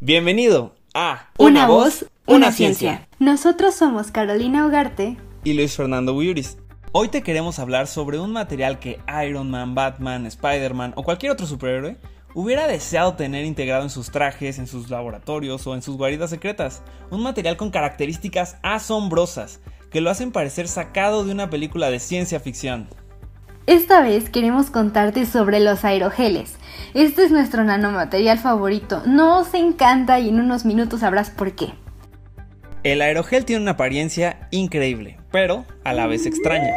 Bienvenido a Una, voz, una, ciencia. Nosotros somos Carolina Ugarte y Luis Fernando Buyuris. Hoy te queremos hablar sobre un material que Iron Man, Batman, Spider-Man o cualquier otro superhéroe hubiera deseado tener integrado en sus trajes, en sus laboratorios o en sus guaridas secretas. Un material con características asombrosas que lo hacen parecer sacado de una película de ciencia ficción. Esta vez queremos contarte sobre los aerogeles. Este es nuestro nanomaterial favorito. Nos encanta y en unos minutos sabrás por qué. El aerogel tiene una apariencia increíble, pero a la vez extraña.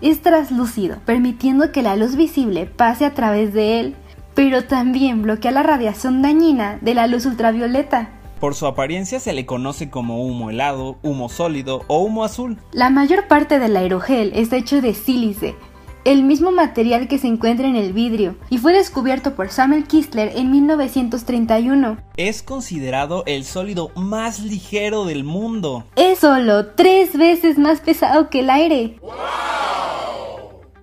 Es traslúcido, permitiendo que la luz visible pase a través de él, pero también bloquea la radiación dañina de la luz ultravioleta. Por su apariencia se le conoce como humo helado, humo sólido o humo azul. La mayor parte del aerogel está hecho de sílice, el mismo material que se encuentra en el vidrio, y fue descubierto por Samuel Kistler en 1931. Es considerado el sólido más ligero del mundo. Es solo tres veces más pesado que el aire.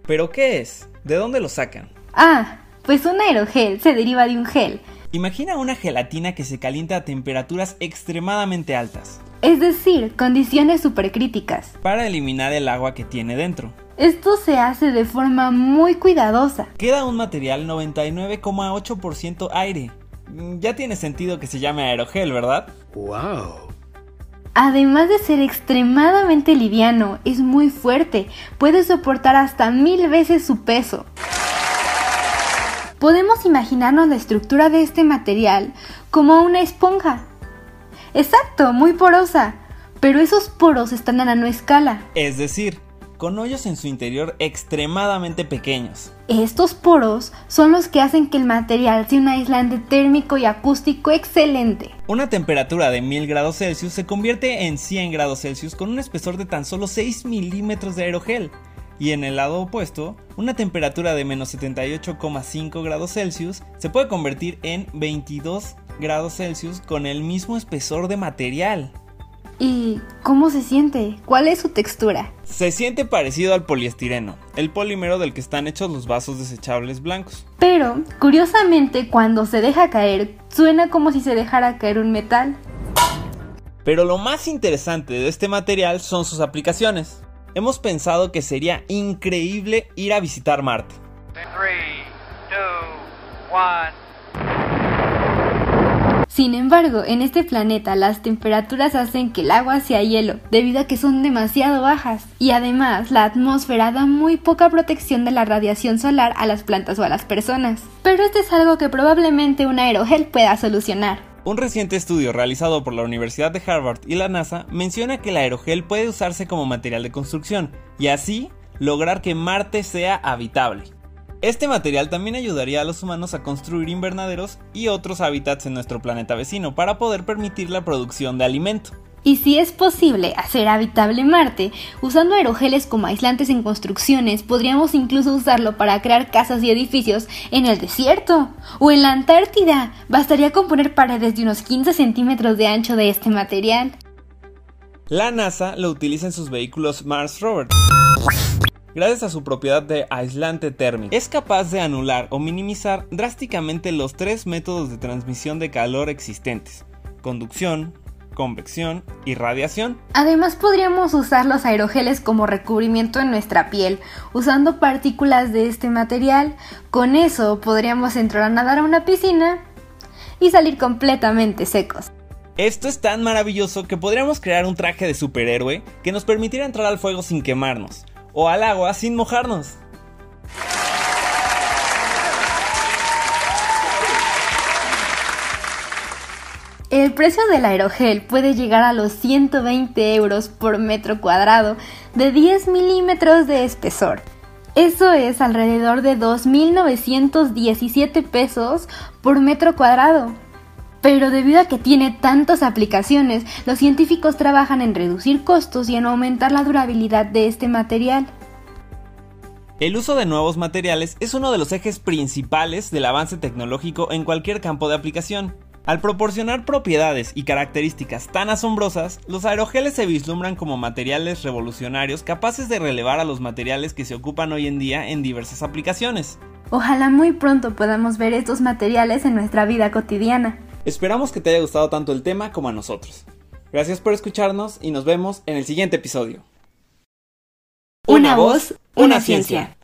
¿Pero qué es? ¿De dónde lo sacan? Ah, pues un aerogel se deriva de un gel, Imagina una gelatina que se calienta a temperaturas extremadamente altas. Es decir, condiciones supercríticas. Para eliminar el agua que tiene dentro. Esto se hace de forma muy cuidadosa. Queda un material 99,8% aire. Mm, ya tiene sentido que se llame aerogel, ¿verdad? ¡Wow! Además de ser extremadamente liviano, es muy fuerte. Puede soportar hasta mil veces su peso. Podemos imaginarnos la estructura de este material como una esponja. Exacto, muy porosa, pero esos poros están a nanoescala. Es decir, con hoyos en su interior extremadamente pequeños. Estos poros son los que hacen que el material sea un aislante térmico y acústico excelente. Una temperatura de 1000 grados Celsius se convierte en 100 grados Celsius con un espesor de tan solo 6 milímetros de aerogel y en el lado opuesto, una temperatura de menos 78,5 grados Celsius se puede convertir en 22 grados Celsius con el mismo espesor de material. ¿Y cómo se siente? ¿Cuál es su textura? Se siente parecido al poliestireno, el polímero del que están hechos los vasos desechables blancos. Pero, curiosamente, cuando se deja caer, suena como si se dejara caer un metal. Pero lo más interesante de este material son sus aplicaciones hemos pensado que sería increíble ir a visitar Marte. Sin embargo, en este planeta las temperaturas hacen que el agua sea hielo, debido a que son demasiado bajas, y además la atmósfera da muy poca protección de la radiación solar a las plantas o a las personas. Pero esto es algo que probablemente un aerogel pueda solucionar. Un reciente estudio realizado por la Universidad de Harvard y la NASA menciona que el aerogel puede usarse como material de construcción y así lograr que Marte sea habitable. Este material también ayudaría a los humanos a construir invernaderos y otros hábitats en nuestro planeta vecino para poder permitir la producción de alimento. Y si es posible hacer habitable Marte, usando aerogeles como aislantes en construcciones, podríamos incluso usarlo para crear casas y edificios en el desierto o en la Antártida. Bastaría con poner paredes de unos 15 centímetros de ancho de este material. La NASA lo utiliza en sus vehículos Mars Rover. Gracias a su propiedad de aislante térmico, es capaz de anular o minimizar drásticamente los tres métodos de transmisión de calor existentes, conducción, convección y radiación. Además podríamos usar los aerogeles como recubrimiento en nuestra piel, usando partículas de este material. Con eso podríamos entrar a nadar a una piscina y salir completamente secos. Esto es tan maravilloso que podríamos crear un traje de superhéroe que nos permitiera entrar al fuego sin quemarnos, o al agua sin mojarnos. El precio del aerogel puede llegar a los 120 euros por metro cuadrado de 10 milímetros de espesor. Eso es alrededor de 2.917 pesos por metro cuadrado. Pero debido a que tiene tantas aplicaciones, los científicos trabajan en reducir costos y en aumentar la durabilidad de este material. El uso de nuevos materiales es uno de los ejes principales del avance tecnológico en cualquier campo de aplicación. Al proporcionar propiedades y características tan asombrosas, los aerogeles se vislumbran como materiales revolucionarios capaces de relevar a los materiales que se ocupan hoy en día en diversas aplicaciones. Ojalá muy pronto podamos ver estos materiales en nuestra vida cotidiana. Esperamos que te haya gustado tanto el tema como a nosotros. Gracias por escucharnos y nos vemos en el siguiente episodio. Una, voz, una, ciencia.